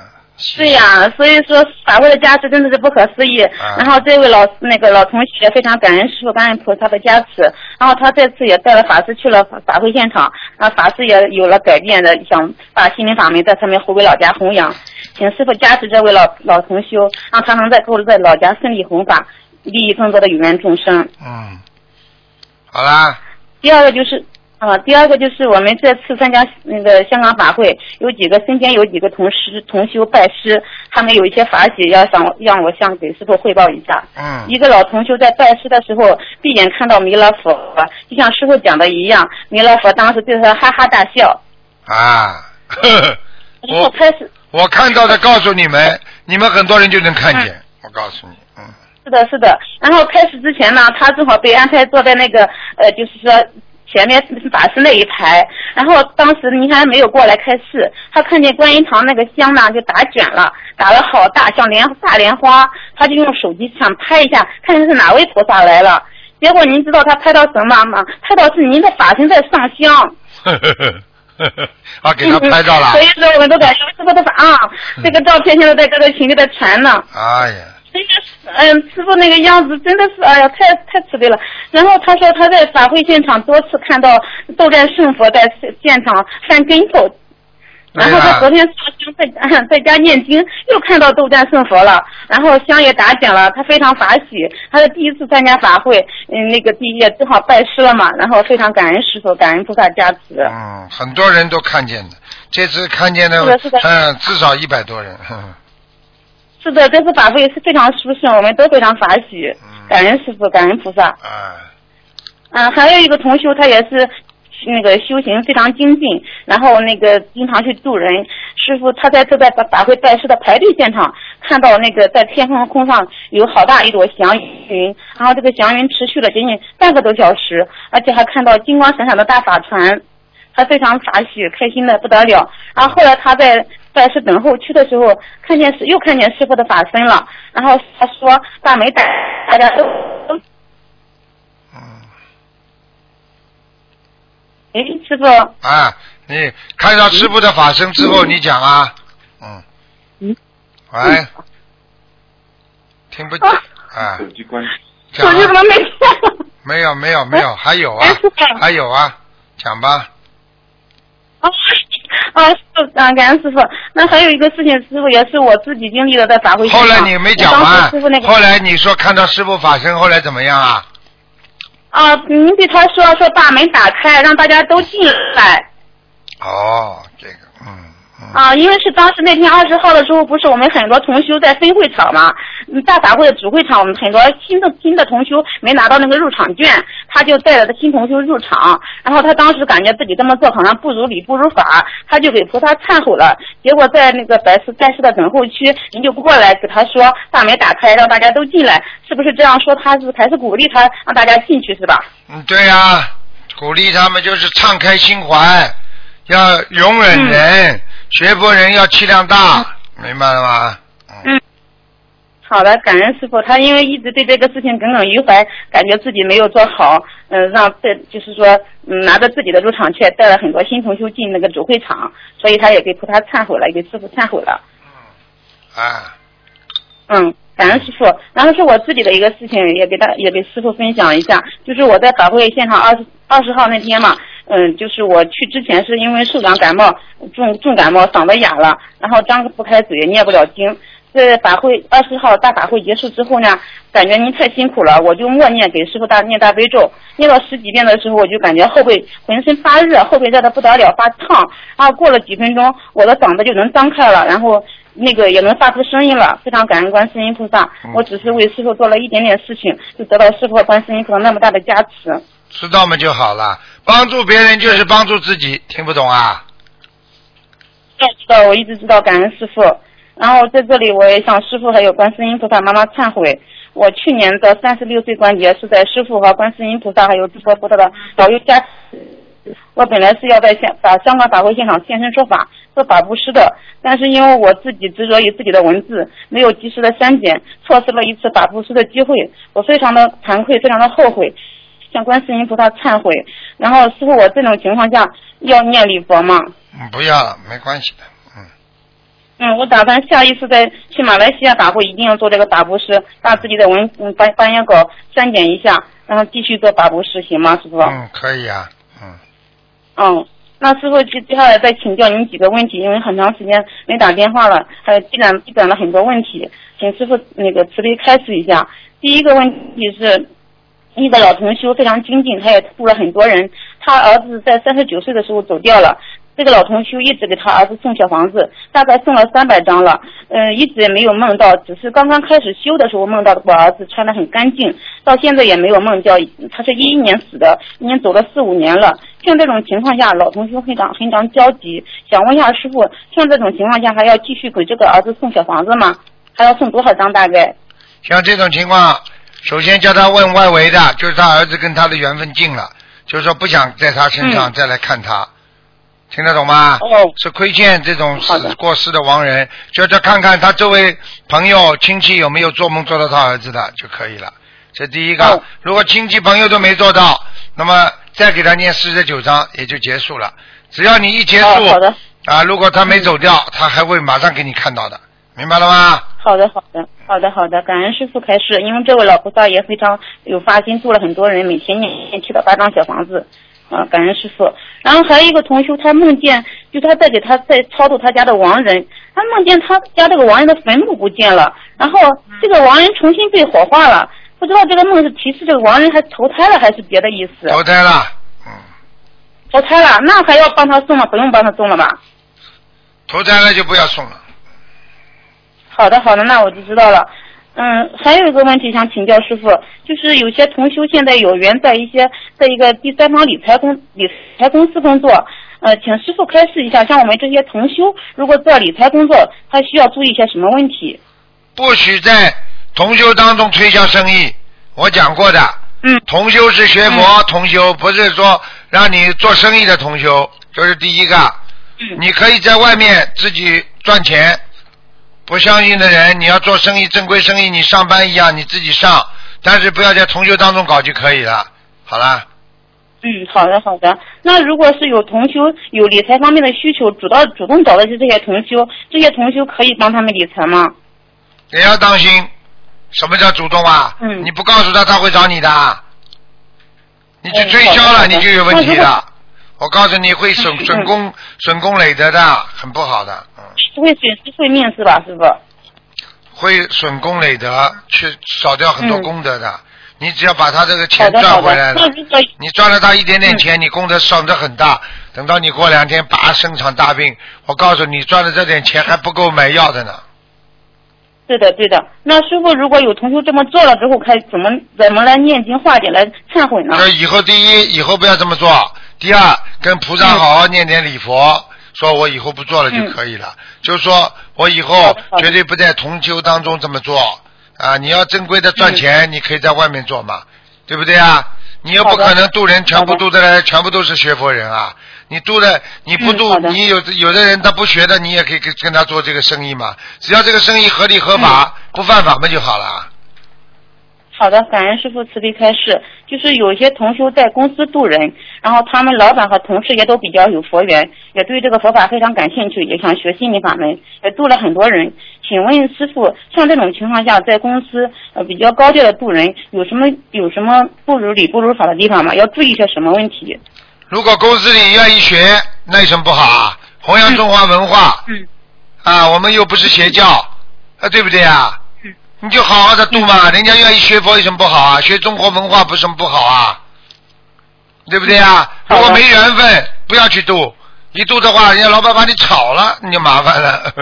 对呀、所以说法会的加持真的是不可思议。啊然后这位老那个老同学非常感恩师傅、感恩菩萨的加持。然后他这次也带了法师去了法法会现场，然后法师也有了改变的，想把心灵法门在他们湖北老家弘扬。请师傅加持这位老老同修，让他能在够在老家顺利弘法，利益更多的有缘众生。嗯，好啦，第二个就是啊，第二个就是我们这次参加那个香港法会，有几个身边有几个同师同修拜师，他们有一些法喜要想让我向给师傅汇报一下。嗯一个老同修在拜师的时候，闭眼看到弥勒佛，就像师傅讲的一样，弥勒佛当时对他哈哈大笑。啊，(laughs) 我开始我看到的告诉你们，你们很多人就能看见，我告诉你，嗯，是的，是的。然后开始之前呢，他正好被安排坐在那个呃，就是说前面法师那一排。然后当时您还没有过来开示，他看见观音堂那个香呢就打卷了，打了好大，像莲大莲花，他就用手机想拍一下，看看是哪位菩萨来了。结果您知道他拍到什么吗？拍到是您的法身在上香。呵呵呵呵呵，啊，给他拍照了 (laughs) 所，以说我们都感觉师傅的法啊，这个照片现在在各个群里在传呢。哎呀，(laughs) 嗯，师傅那个样子真的是，哎呀，太太慈悲了。然后他说他在法会现场多次看到斗战胜佛在现场翻跟头，然后他昨天上香在 (laughs) 在家念经，又看到斗战胜佛了，然后香也打响了，他非常法喜，他是第一次参加法会，嗯，那个第一正好拜师了嘛，然后非常感恩师傅，感恩菩萨加持。嗯，很多人都看见的，这次看见的嗯，至少一百多人。呵呵是的，这次法会是非常殊胜，我们都非常法喜，嗯感恩师傅，感恩菩萨。啊，嗯，还有一个同修，他也是那个修行非常精进，然后那个经常去度人。师傅他在这在法法会拜师的排队现场，看到那个在天空空上有好大一朵祥云，然后这个祥云持续了仅仅半个多小时，而且还看到金光闪闪的大法船，他非常法喜，开心的不得了。然后后来他在拜师等候区的时候，看见师又看见师傅的法身了，然后他说大美大大家都都嗯，哎，师傅。啊，你看到师傅的法身之后，你讲啊，嗯，嗯，喂，听不见啊，手机关。手机怎么没电？没有没有没有，还有啊还有啊，讲吧，啊啊，师傅，啊，感恩师傅。那还有一个事情，师傅也是我自己经历的，在法会现后。来你没讲当完师傅那，个后来你说看到师傅法身，后来怎么样啊？啊，您对他说说把门打开，让大家都进来哦，这个，嗯嗯，啊，因为是当时那天二十号的时候，不是我们很多同修在分会场嘛，嗯大法会的主会场，我们很多新的新的同修没拿到那个入场券，他就带着他新同修入场，然后他当时感觉自己这么做好像不如理不如法，他就给菩萨忏悔了。结果在那个白师在师的等候区，您就不过来给他说大门打开，让大家都进来，是不是这样说？他是还是鼓励他让大家进去是吧？嗯，对呀、鼓励他们就是敞开心怀，要容忍人，学佛人要气量大，明白了吗？嗯好的，感恩师傅。他因为一直对这个事情耿耿于怀，感觉自己没有做好，嗯、让这就是说，嗯，拿着自己的入场券带了很多新同修进那个主会场，所以他也给菩萨忏悔了，也给师傅忏悔了。嗯啊，嗯，感恩师傅。然后是我自己的一个事情，也给大也给师傅分享一下，就是我在法会现场二十二十号那天嘛，嗯，就是我去之前是因为受感感冒，重重感冒，嗓子哑了，然后张不开嘴，念不了经。在法会二十号大法会结束之后呢，感觉您太辛苦了，我就默念给师傅大念大悲咒，念到十几遍的时候，我就感觉后背浑身发热，后背热的不得了，发烫。然后过了几分钟，我的嗓子就能张开了，然后那个也能发出声音了，非常感恩观世音菩萨。我只是为师傅做了一点点事情，就得到师傅和观世音菩萨那么大的加持。知道嘛就好了。帮助别人就是帮助自己，听不懂啊？知道，我一直知道感恩师傅。然后在这里，我也向师傅还有观世音菩萨妈妈忏悔。我去年的三十六岁关节是在师傅和观世音菩萨还有诸佛菩萨的保佑下。我本来是要在现把香港法会现场现身说法做法布施的，但是因为我自己执着于自己的文字，没有及时的删减，错失了一次法布施的机会，我非常的惭愧，非常的后悔，向观世音菩萨忏悔。然后师傅，我这种情况下要念礼佛吗？嗯，不要了，没关系的。嗯，嗯，我打算下一次再去马来西亚打会，一定要做这个打布师，把自己的文嗯发发言稿删减一下，然后继续做打布师，行吗，师傅？嗯，可以啊，嗯，嗯，那师傅接接下来再请教您几个问题，因为很长时间没打电话了，还有积攒积攒了很多问题，请师傅那个慈悲开示一下。第一个问题是，一个老同修非常精进，他也度了很多人，他儿子在三十九岁的时候走掉了。这个老同修一直给他儿子送小房子，大概送了三百张了，嗯，一直也没有梦到，只是刚刚开始修的时候梦到我儿子穿得很干净，到现在也没有梦到。他是一一年死的，已经走了四五年了。像这种情况下，老同修非常非常焦急，想问一下师傅，像这种情况下还要继续给这个儿子送小房子吗？还要送多少张大概？像这种情况，首先叫他问外围的，就是他儿子跟他的缘分尽了，就是说不想在他身上嗯。再来看他，听得懂吗？哦，是亏欠这种死过世的。亡人，叫他看看他周围朋友亲戚有没有做梦做到他儿子的就可以了。这第一个，哦。如果亲戚朋友都没做到，那么再给他念四十九章也就结束了。只要你一结束，哦啊，如果他没走掉，他还会马上给你看到的，明白了吗？好的，好的，好的，好的，感恩师傅开示。因为这位老菩萨也非常有发心，度了很多人，每天念念七到八张小房子，啊，感恩师傅。然后还有一个同修，他梦见就他在给他在超度他家的亡人，他梦见他家这个亡人的坟墓不见了，然后这个亡人重新被火化了，不知道这个梦是提示这个亡人还投胎了还是别的意思？投胎了，嗯，投胎了，那还要帮他送吗？不用帮他送了吧？投胎了就不要送了。好的，好的，那我就知道了。嗯，还有一个问题想请教师傅，就是有些同修现在有缘在一些在一个第三方理财公理财公司工作，呃，请师傅开示一下，像我们这些同修如果做理财工作，他需要注意一些什么问题？不许在同修当中推销生意，我讲过的。嗯。同修是学佛同修，不是说让你做生意的同修，这是第一个。嗯。你可以在外面自己赚钱。不相信的人，你要做生意，正规生意，你上班一样，你自己上，但是不要在同修当中搞就可以了。好了。嗯，好的好的。那如果是有同修有理财方面的需求，主到主动找的是这些同修，这些同修可以帮他们理财吗？也要当心，什么叫主动啊？嗯。你不告诉他，他会找你的。你去嗯推销了，你就有问题了。(laughs) 我告诉你会损嗯损功损功累德的，很不好的。嗯。会损失会面是吧，师傅？会损功累德，去少掉很多嗯功德的。你只要把他这个钱赚回来。了你赚了他一点点嗯钱，你功德伤得很大。等到你过两天拔生场大病，我告诉你，赚的这点钱还不够买药的呢。对的对的。那师傅如果有同学这么做了之后，开怎么怎么来念经化解来忏悔呢？那以后第一，以后不要这么做；第二，跟菩萨好好念点礼佛，说我以后不做了就可以了。就是说我以后绝对不在同修当中这么做啊！你要正规的赚钱，你可以在外面做嘛，对不对啊？你又不可能渡人全部渡的来，全部都是学佛人啊！你渡的你不渡，嗯你有的有的人他不学的，你也可以跟跟他做这个生意嘛。只要这个生意合理合法，不犯法嘛就好了。好的，感恩师傅慈悲开示。就是有些同修在公司渡人，然后他们老板和同事也都比较有佛缘，也对这个佛法非常感兴趣，也想学心理法门，也渡了很多人。请问师傅，像这种情况下，在公司呃比较高调的渡人，有什么有什么不如理不如法的地方吗？要注意些什么问题？如果公司里愿意学，那有什么不好啊？弘扬中华文化，嗯啊，我们又不是邪教，啊，对不对啊？嗯 (laughs) 你就好好的度嘛，人家愿意学佛有什么不好啊？学中国文化不是什么不好啊？对不对啊？如果没缘分，不要去度，一度的话，人家老板把你炒了，你就麻烦了。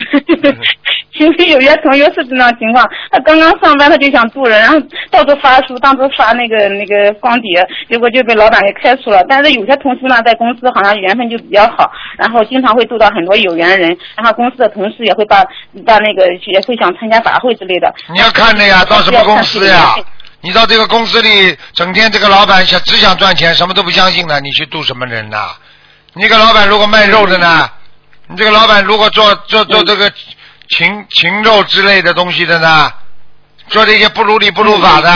(laughs) 其实有些同学是这种情况，他刚刚上班他就想渡人，然后到处发书，当初发那个那个光碟，结果就被老板给开除了。但是有些同事呢，在公司好像缘分就比较好，然后经常会渡到很多有缘人，然后公司的同事也会把把那个也会想参加法会之类的。你要看的呀，到什么公司呀？你到这个公司里，整天这个老板想只想赚钱，什么都不相信的，你去度什么人呐？你个老板如果卖肉的呢？你这个老板如果做做做这个禽禽肉之类的东西的呢？做这些不如理不如法的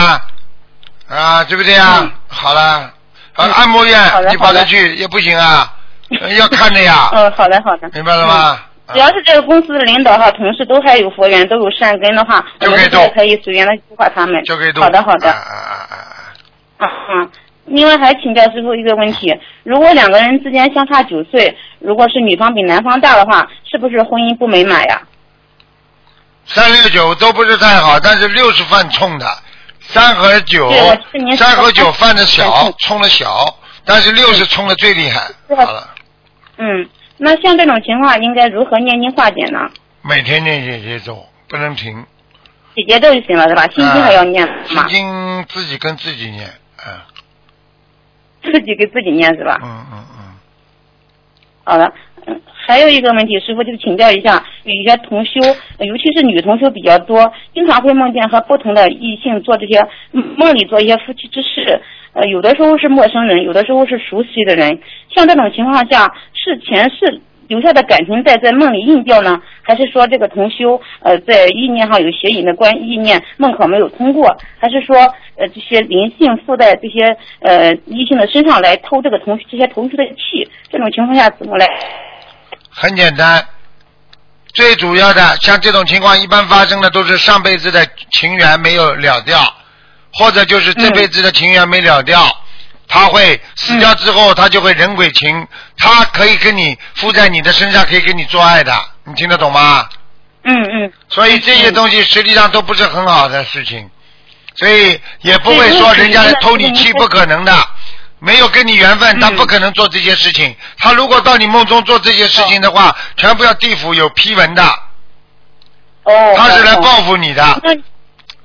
啊，对不对啊？嗯好了，按摩院你跑得去也不行啊，呃要看的呀，嗯，好的好的。明白了吗？只要是这个公司的领导哈、同事都还有佛缘，都有善根的话，我就可以度们也可以随缘的度化他们。就可以度。好的好的。啊啊啊啊啊！啊啊！另外还请教师傅一个问题：如果两个人之间相差九岁，如果是女方比男方大的话，是不是婚姻不美满呀？三六九都不是太好，但是六是犯冲的，三和九三和九犯的小冲，的小，但是六是冲的最厉害。好了，嗯，那像这种情况应该如何念经化解呢？每天念姐姐咒，不能停。姐姐咒就行了，是吧？心经还要念啊吗心？经自己跟自己念，嗯自己给自己念是吧？嗯嗯嗯，好的，嗯，还有一个问题，师傅就请教一下，有一些同修，呃尤其是女同修比较多，经常会梦见和不同的异性做这些嗯梦里做一些夫妻之事，呃，有的时候是陌生人，有的时候是熟悉的人。像这种情况下，是前世留下的感情在在梦里印掉呢，还是说这个同修呃在意念上有邪淫的关意念，梦考没有通过，还是说呃这些灵性附在这些呃异性的身上来偷这个同这些同修的气？这种情况下怎么来？很简单，最主要的，像这种情况，一般发生的都是上辈子的情缘没有了掉，或者就是这辈子的情缘没了掉。他会死掉之后，他就会人鬼情，他可以跟你附在你的身上，可以跟你做爱的，你听得懂吗？嗯嗯。所以这些东西实际上都不是很好的事情，所以也不会说人家来偷你气，不可能的。没有跟你缘分，他不可能做这些事情。他如果到你梦中做这些事情的话，全部要地府有批文的。哦。他是来报复你的。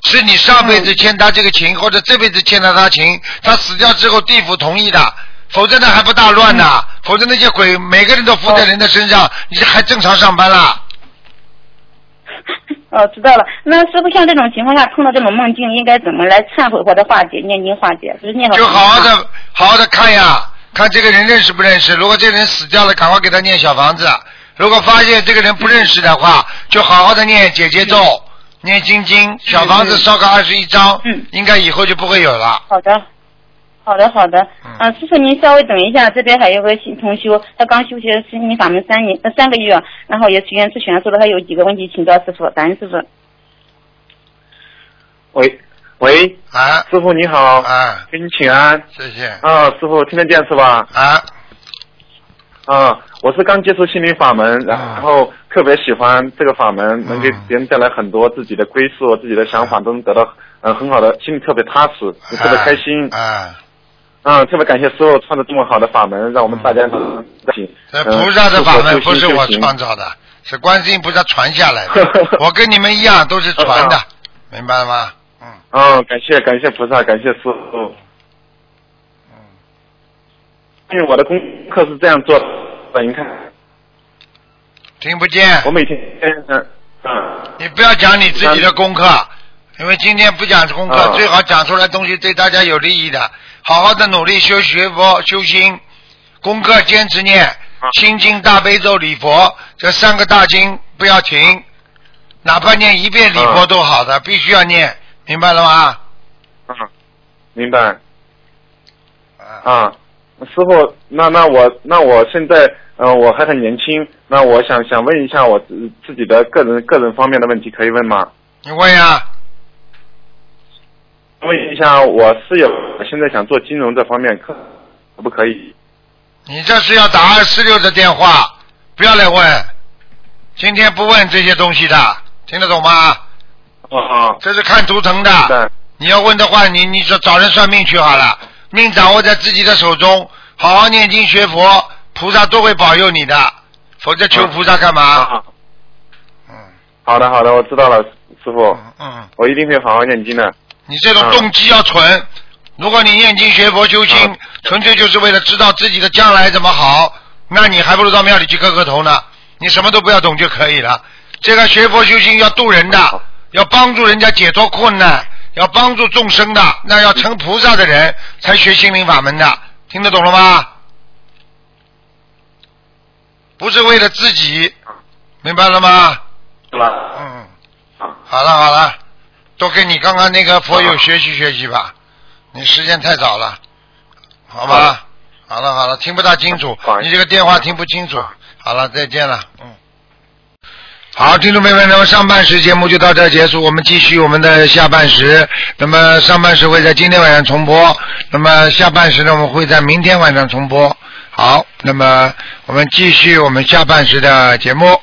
那是你上辈子欠他这个情，或者这辈子欠了他情，他死掉之后地府同意的，否则呢还不大乱呢。否则那些鬼每个人都附在人的身上，你这还正常上班啦？(laughs) 哦，知道了。那师傅像这种情况下碰到这种梦境，应该怎么来忏悔或者化解、念经化解？就是念就好好的好好的看呀，看这个人认识不认识。如果这个人死掉了，赶快给他念小房子；如果发现这个人不认识的话，就好好的念姐姐咒、念心经，小房子烧个二十一张，嗯应该以后就不会有了。好的，好的，好的。嗯啊，师傅您稍微等一下，这边还有个新同修，他刚修学心灵法门三年呃三个月，然后也许愿咨询了，说了他有几个问题请教师傅，感恩师傅。喂喂，啊师傅你好，啊，给你请安。谢谢啊，师傅听得见是吧？啊，啊，我是刚接触心灵法门，然后特别喜欢这个法门，能给别人带来很多自己的归宿，自己的想法都能得到嗯很好的，心里特别踏实，也特别开心。啊，嗯，特别感谢师傅创造这么好的法门，让我们大家能一起。这嗯菩萨的法门不是我创造的，是观世音菩萨传下来的。(laughs) 我跟你们一样，都是传的，明白了吗？嗯嗯，感谢感谢菩萨，感谢师傅。嗯，因为我的功课是这样做的，你看，听不见我。每天嗯嗯你不要讲你自己的功课，因为今天不讲功课，啊最好讲出来东西对大家有利益的。好好的努力修学佛修心，功课坚持念心经、大悲咒、礼佛这三个大经不要停，哪怕念一遍礼佛啊都好的，必须要念，明白了吗？嗯，明白。啊，啊，师傅，那那我那我现在呃我还很年轻，那我想想问一下我自自己的个人个人方面的问题，可以问吗？你问呀，问一下我室友现在想做金融这方面可可不可以？你这是要打二四六的电话，不要来问，今天不问这些东西的，听得懂吗？哦哦，这是看图腾的。对，你要问的话，你你说找人算命去好了，命掌握在自己的手中，好好念经学佛，菩萨都会保佑你的，否则求菩萨干嘛？啊，嗯好的好的，我知道了，师傅，嗯嗯，我一定会好好念经的。你这种动机要纯，如果你念经学佛修心啊，纯粹就是为了知道自己的将来怎么好，那你还不如到庙里去磕磕头呢。你什么都不要懂就可以了。这个学佛修心要渡人的，要帮助人家解脱困难，要帮助众生的，那要成菩萨的人才学心灵法门的，听得懂了吗？不是为了自己，明白了吗？是吧？嗯，啊，好了好了，多跟你刚刚那个佛友学习学习吧，你时间太早了，好吧？好了好了，听不大清楚你这个电话听不清楚。好了，再见了，嗯。好，听众朋友们，那么上半时节目就到这儿结束，我们继续我们的下半时。那么上半时会在今天晚上重播，那么下半时呢，我们会在明天晚上重播。好，那么我们继续我们下半时的节目。